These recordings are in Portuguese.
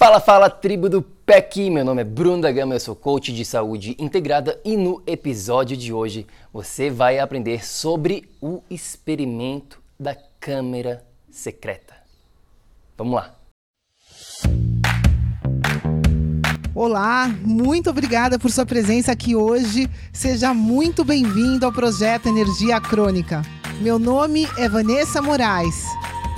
Fala, fala, tribo do PEC! Meu nome é Bruno da Gama, eu sou coach de saúde integrada e no episódio de hoje você vai aprender sobre o experimento da câmera secreta. Vamos lá! Olá, muito obrigada por sua presença aqui hoje. Seja muito bem-vindo ao projeto Energia Crônica. Meu nome é Vanessa Moraes.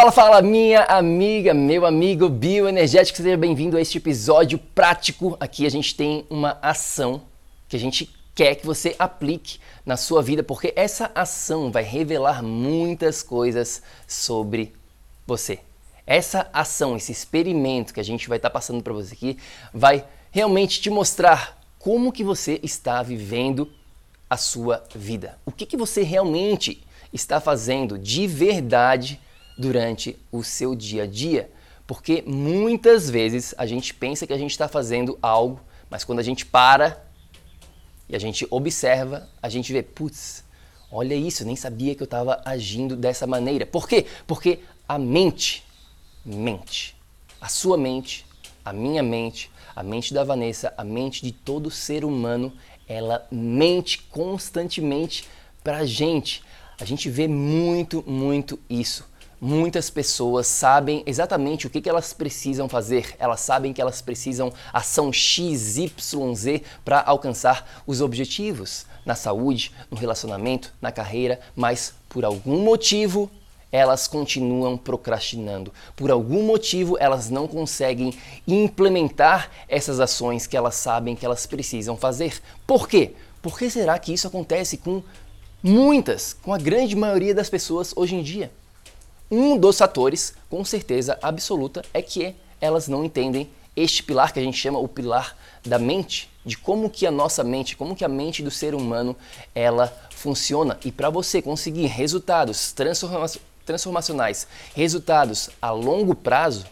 Fala, fala, minha amiga, meu amigo bioenergético, seja bem-vindo a este episódio prático. Aqui a gente tem uma ação que a gente quer que você aplique na sua vida, porque essa ação vai revelar muitas coisas sobre você. Essa ação, esse experimento que a gente vai estar tá passando para você aqui, vai realmente te mostrar como que você está vivendo a sua vida. O que, que você realmente está fazendo de verdade durante o seu dia a dia, porque muitas vezes a gente pensa que a gente está fazendo algo, mas quando a gente para e a gente observa, a gente vê, putz, olha isso, nem sabia que eu estava agindo dessa maneira. Por quê? Porque a mente mente. A sua mente, a minha mente, a mente da Vanessa, a mente de todo ser humano, ela mente constantemente para a gente. A gente vê muito, muito isso. Muitas pessoas sabem exatamente o que, elas precisam fazer, elas sabem que elas precisam ação X, Y, Z para alcançar os objetivos na saúde, no relacionamento, na carreira, mas por algum motivo elas continuam procrastinando. Por algum motivo elas não conseguem implementar essas ações que elas sabem que elas precisam fazer. Por quê? Por que será que isso acontece com muitas, com a grande maioria das pessoas hoje em dia? Um dos fatores, com certeza absoluta, é que elas não entendem este pilar que a gente chama o pilar da mente, de como que a nossa mente, como que a mente do ser humano, ela funciona. E para você conseguir resultados transforma transformacionais, resultados a longo prazo,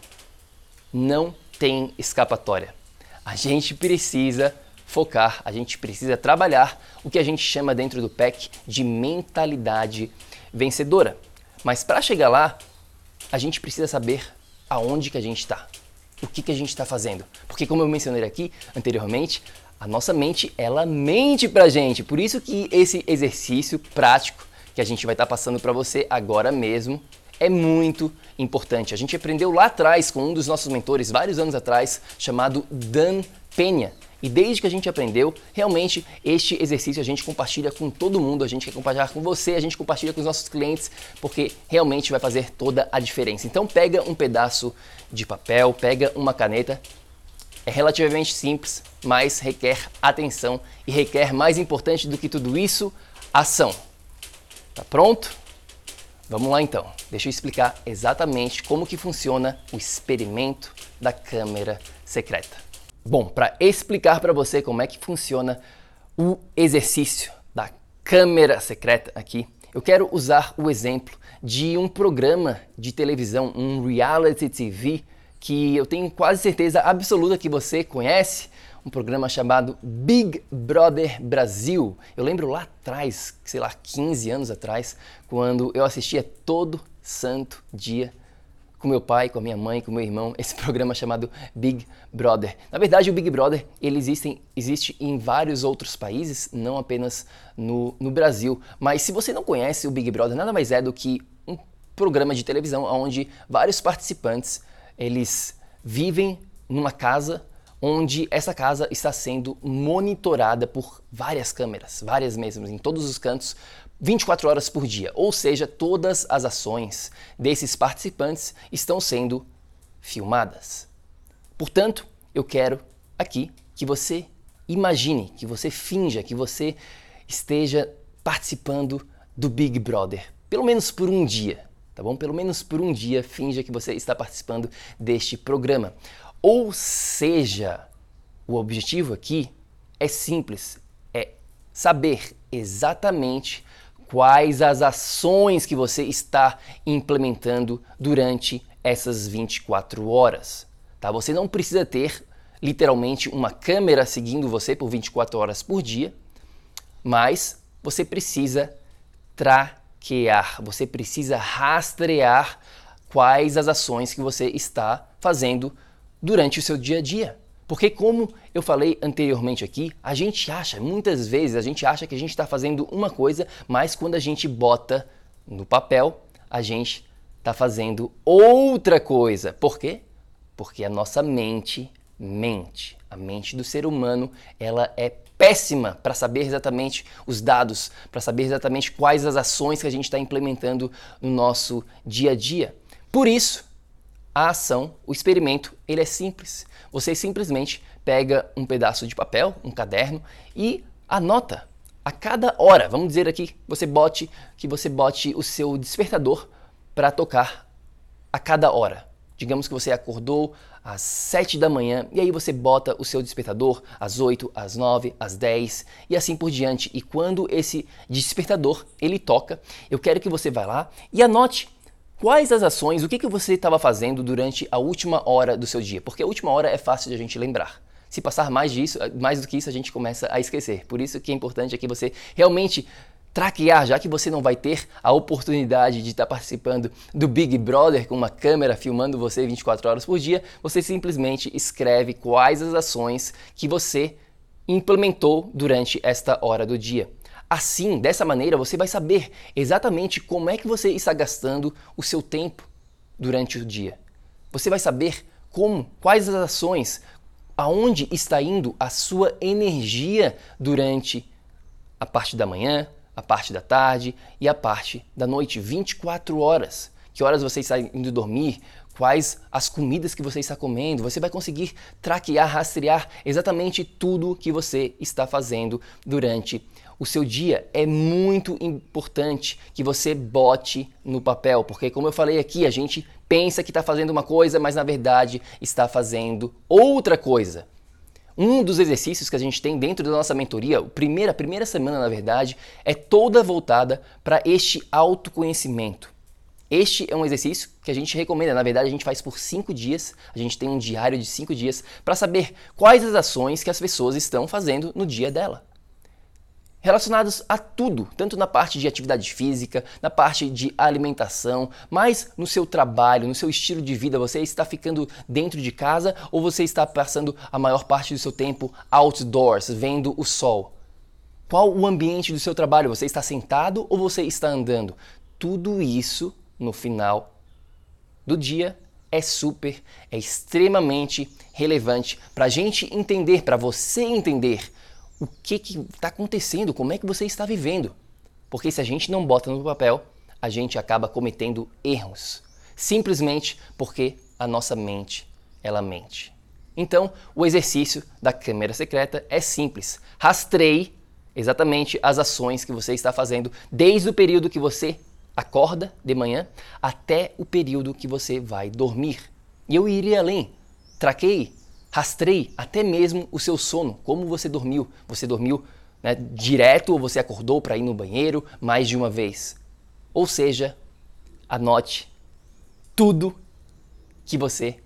não tem escapatória. A gente precisa focar, a gente precisa trabalhar o que a gente chama dentro do PEC de mentalidade vencedora. Mas para chegar lá, a gente precisa saber aonde que a gente está, o que, que a gente está fazendo. Porque como eu mencionei aqui anteriormente, a nossa mente, ela mente pra gente. Por isso que esse exercício prático que a gente vai estar tá passando para você agora mesmo é muito importante. A gente aprendeu lá atrás com um dos nossos mentores, vários anos atrás, chamado Dan Penha. E desde que a gente aprendeu, realmente este exercício a gente compartilha com todo mundo, a gente quer compartilhar com você, a gente compartilha com os nossos clientes, porque realmente vai fazer toda a diferença. Então pega um pedaço de papel, pega uma caneta. É relativamente simples, mas requer atenção e requer mais importante do que tudo isso, ação. Tá pronto? Vamos lá então. Deixa eu explicar exatamente como que funciona o experimento da câmera secreta. Bom, para explicar para você como é que funciona o exercício da câmera secreta aqui, eu quero usar o exemplo de um programa de televisão, um reality TV, que eu tenho quase certeza absoluta que você conhece, um programa chamado Big Brother Brasil. Eu lembro lá atrás, sei lá, 15 anos atrás, quando eu assistia todo santo dia com meu pai, com a minha mãe, com meu irmão, esse programa chamado Big Brother. Na verdade, o Big Brother ele existe, existe em vários outros países, não apenas no, no Brasil. Mas se você não conhece o Big Brother, nada mais é do que um programa de televisão onde vários participantes eles vivem numa casa onde essa casa está sendo monitorada por várias câmeras, várias mesmo, em todos os cantos, 24 horas por dia. Ou seja, todas as ações desses participantes estão sendo filmadas. Portanto, eu quero aqui que você imagine, que você finja, que você esteja participando do Big Brother, pelo menos por um dia, tá bom? Pelo menos por um dia, finja que você está participando deste programa. Ou seja, o objetivo aqui é simples, é saber exatamente quais as ações que você está implementando durante essas 24 horas. Tá? Você não precisa ter literalmente uma câmera seguindo você por 24 horas por dia, mas você precisa traquear, você precisa rastrear quais as ações que você está fazendo durante o seu dia a dia. Porque, como eu falei anteriormente aqui, a gente acha, muitas vezes, a gente acha que a gente está fazendo uma coisa, mas quando a gente bota no papel, a gente está fazendo outra coisa. Por quê? Porque a nossa mente mente. A mente do ser humano, ela é péssima para saber exatamente os dados, para saber exatamente quais as ações que a gente está implementando no nosso dia a dia. Por isso, a ação, o experimento, ele é simples. Você simplesmente pega um pedaço de papel, um caderno e anota a cada hora. Vamos dizer aqui, você bote que você bote o seu despertador para tocar a cada hora. Digamos que você acordou às 7 da manhã e aí você bota o seu despertador às 8, às 9, às 10 e assim por diante. E quando esse despertador ele toca, eu quero que você vá lá e anote Quais as ações, o que, que você estava fazendo durante a última hora do seu dia? Porque a última hora é fácil de a gente lembrar. Se passar mais disso, mais do que isso, a gente começa a esquecer. Por isso que é importante é que você realmente traquear, já que você não vai ter a oportunidade de estar participando do Big Brother com uma câmera filmando você 24 horas por dia, você simplesmente escreve quais as ações que você implementou durante esta hora do dia. Assim, dessa maneira, você vai saber exatamente como é que você está gastando o seu tempo durante o dia. Você vai saber como, quais as ações, aonde está indo a sua energia durante a parte da manhã, a parte da tarde e a parte da noite, 24 horas. Que horas você está indo dormir, quais as comidas que você está comendo. Você vai conseguir traquear, rastrear exatamente tudo que você está fazendo durante o seu dia, é muito importante que você bote no papel, porque como eu falei aqui, a gente pensa que está fazendo uma coisa, mas na verdade está fazendo outra coisa. Um dos exercícios que a gente tem dentro da nossa mentoria, a primeira, primeira semana, na verdade, é toda voltada para este autoconhecimento. Este é um exercício que a gente recomenda. Na verdade, a gente faz por cinco dias. A gente tem um diário de cinco dias para saber quais as ações que as pessoas estão fazendo no dia dela relacionados a tudo, tanto na parte de atividade física, na parte de alimentação, mas no seu trabalho, no seu estilo de vida, você está ficando dentro de casa ou você está passando a maior parte do seu tempo outdoors, vendo o sol? Qual o ambiente do seu trabalho? Você está sentado ou você está andando? Tudo isso no final do dia é super, é extremamente relevante para a gente entender, para você entender o que está acontecendo, como é que você está vivendo. Porque se a gente não bota no papel, a gente acaba cometendo erros, simplesmente porque a nossa mente, ela mente. Então, o exercício da câmera secreta é simples. Rastreie exatamente as ações que você está fazendo desde o período que você acorda de manhã até o período que você vai dormir. E eu iria além. Traqueie Rastreie até mesmo o seu sono, como você dormiu. Você dormiu né, direto ou você acordou para ir no banheiro mais de uma vez. Ou seja, anote tudo que você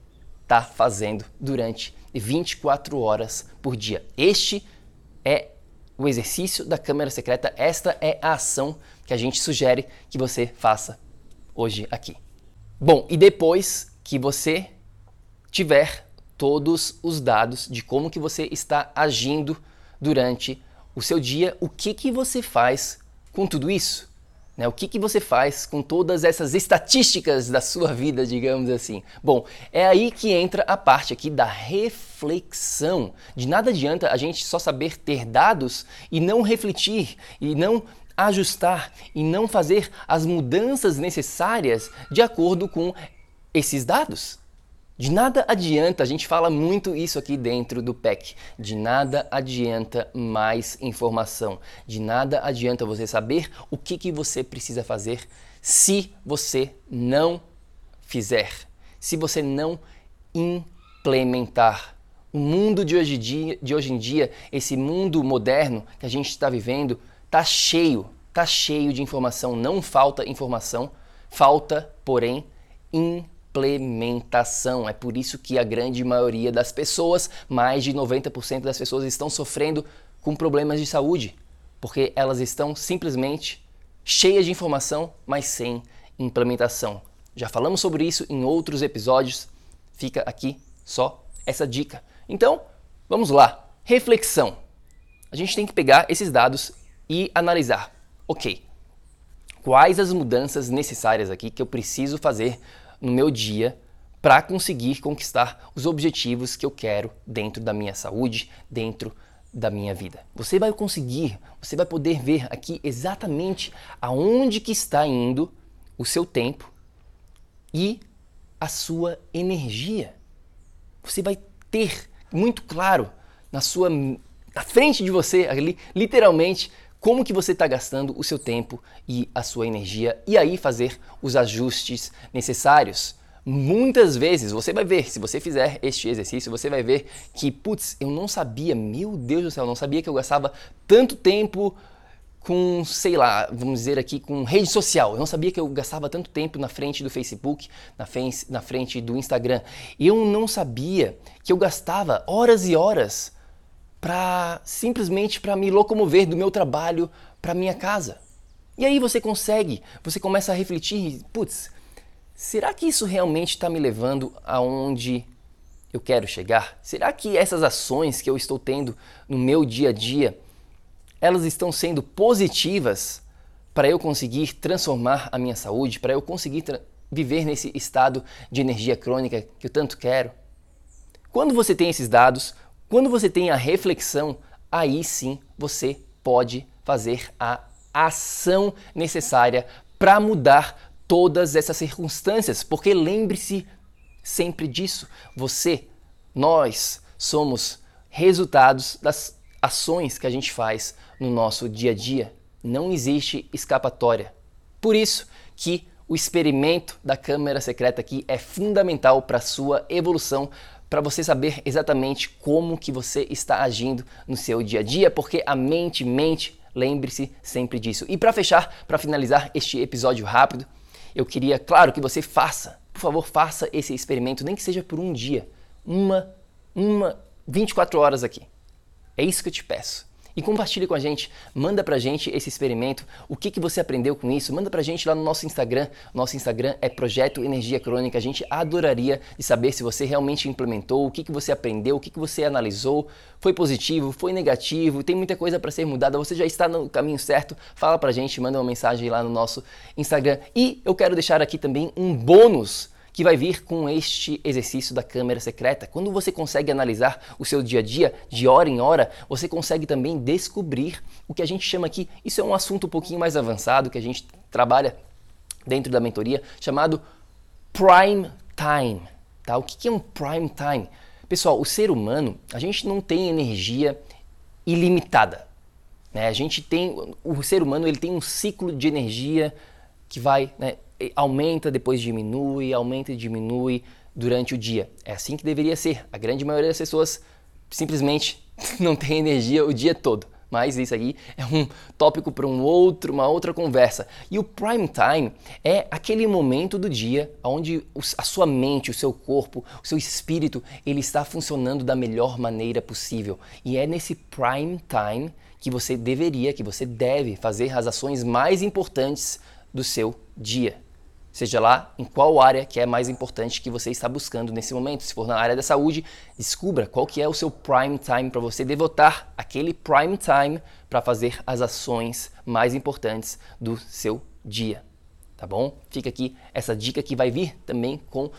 está fazendo durante 24 horas por dia. Este é o exercício da câmera secreta. Esta é a ação que a gente sugere que você faça hoje aqui. Bom, e depois que você tiver todos os dados de como que você está agindo durante o seu dia, o que que você faz com tudo isso? Né? O que, que você faz com todas essas estatísticas da sua vida, digamos assim? Bom, é aí que entra a parte aqui da reflexão. De nada adianta a gente só saber ter dados e não refletir e não ajustar e não fazer as mudanças necessárias de acordo com esses dados. De nada adianta, a gente fala muito isso aqui dentro do PEC. De nada adianta mais informação. De nada adianta você saber o que, que você precisa fazer se você não fizer, se você não implementar. O mundo de hoje, dia, de hoje em dia, esse mundo moderno que a gente está vivendo, tá cheio, tá cheio de informação. Não falta informação, falta, porém, implementação. É por isso que a grande maioria das pessoas, mais de 90% das pessoas, estão sofrendo com problemas de saúde, porque elas estão simplesmente cheias de informação, mas sem implementação. Já falamos sobre isso em outros episódios, fica aqui só essa dica. Então, vamos lá. Reflexão. A gente tem que pegar esses dados e analisar. Ok, quais as mudanças necessárias aqui que eu preciso fazer no meu dia para conseguir conquistar os objetivos que eu quero dentro da minha saúde, dentro da minha vida. Você vai conseguir, você vai poder ver aqui exatamente aonde que está indo o seu tempo e a sua energia. Você vai ter muito claro na sua na frente de você ali, literalmente, como que você está gastando o seu tempo e a sua energia e aí fazer os ajustes necessários. Muitas vezes você vai ver, se você fizer este exercício, você vai ver que, putz, eu não sabia, meu Deus do céu, eu não sabia que eu gastava tanto tempo com, sei lá, vamos dizer aqui, com rede social. Eu não sabia que eu gastava tanto tempo na frente do Facebook, na, face, na frente do Instagram. Eu não sabia que eu gastava horas e horas para simplesmente para me locomover do meu trabalho para minha casa. E aí você consegue, você começa a refletir, putz, será que isso realmente está me levando aonde eu quero chegar? Será que essas ações que eu estou tendo no meu dia a dia, elas estão sendo positivas para eu conseguir transformar a minha saúde, para eu conseguir viver nesse estado de energia crônica que eu tanto quero? Quando você tem esses dados, quando você tem a reflexão, aí sim você pode fazer a ação necessária para mudar todas essas circunstâncias, porque lembre-se sempre disso. Você, nós somos resultados das ações que a gente faz no nosso dia a dia. Não existe escapatória. Por isso que o experimento da câmera secreta aqui é fundamental para sua evolução, para você saber exatamente como que você está agindo no seu dia a dia, porque a mente mente, lembre-se sempre disso. E para fechar, para finalizar este episódio rápido, eu queria, claro, que você faça, por favor, faça esse experimento, nem que seja por um dia, uma, uma 24 horas aqui. É isso que eu te peço e compartilhe com a gente. Manda pra gente esse experimento, o que, que você aprendeu com isso. Manda pra gente lá no nosso Instagram. Nosso Instagram é Projeto Energia Crônica. A gente adoraria saber se você realmente implementou, o que, que você aprendeu, o que, que você analisou. Foi positivo, foi negativo, tem muita coisa para ser mudada. Você já está no caminho certo? Fala pra gente, manda uma mensagem lá no nosso Instagram. E eu quero deixar aqui também um bônus que vai vir com este exercício da câmera secreta. Quando você consegue analisar o seu dia a dia, de hora em hora, você consegue também descobrir o que a gente chama aqui, isso é um assunto um pouquinho mais avançado que a gente trabalha dentro da mentoria, chamado prime time. Tá? O que é um prime time? Pessoal, o ser humano, a gente não tem energia ilimitada. Né? A gente tem, o ser humano ele tem um ciclo de energia que vai né, aumenta, depois diminui, aumenta e diminui durante o dia. É assim que deveria ser. A grande maioria das pessoas simplesmente não tem energia o dia todo. Mas isso aqui é um tópico para um outro, uma outra conversa. E o prime time é aquele momento do dia onde a sua mente, o seu corpo, o seu espírito, ele está funcionando da melhor maneira possível. E é nesse prime time que você deveria, que você deve fazer as ações mais importantes do seu dia. Seja lá em qual área que é mais importante que você está buscando nesse momento. Se for na área da saúde, descubra qual que é o seu prime time para você devotar aquele prime time para fazer as ações mais importantes do seu dia. Tá bom? Fica aqui essa dica que vai vir também com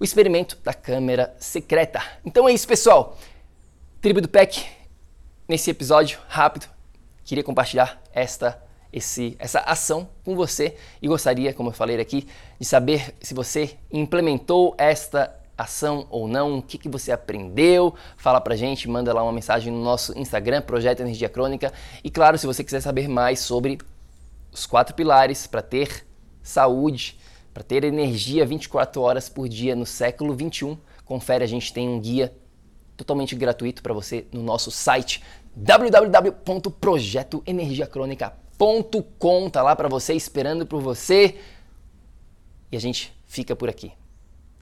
o experimento da câmera secreta. Então é isso, pessoal. Tribo do PEC, nesse episódio rápido, queria compartilhar esta esse, essa ação com você e gostaria, como eu falei aqui, de saber se você implementou esta ação ou não, o que, que você aprendeu, fala pra gente, manda lá uma mensagem no nosso Instagram, Projeto Energia Crônica. E claro, se você quiser saber mais sobre os quatro pilares para ter saúde, para ter energia 24 horas por dia no século 21, confere, a gente tem um guia totalmente gratuito para você no nosso site www.projetoenergiacronica.com com tá lá para você, esperando por você. E a gente fica por aqui.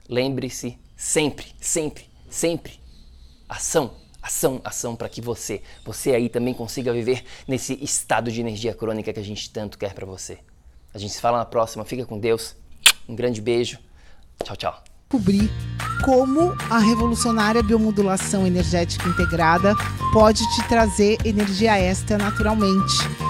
Lembre-se sempre, sempre, sempre, ação, ação, ação para que você, você aí também consiga viver nesse estado de energia crônica que a gente tanto quer para você. A gente se fala na próxima. Fica com Deus. Um grande beijo. Tchau, tchau. Descobrir como a revolucionária biomodulação energética integrada pode te trazer energia extra naturalmente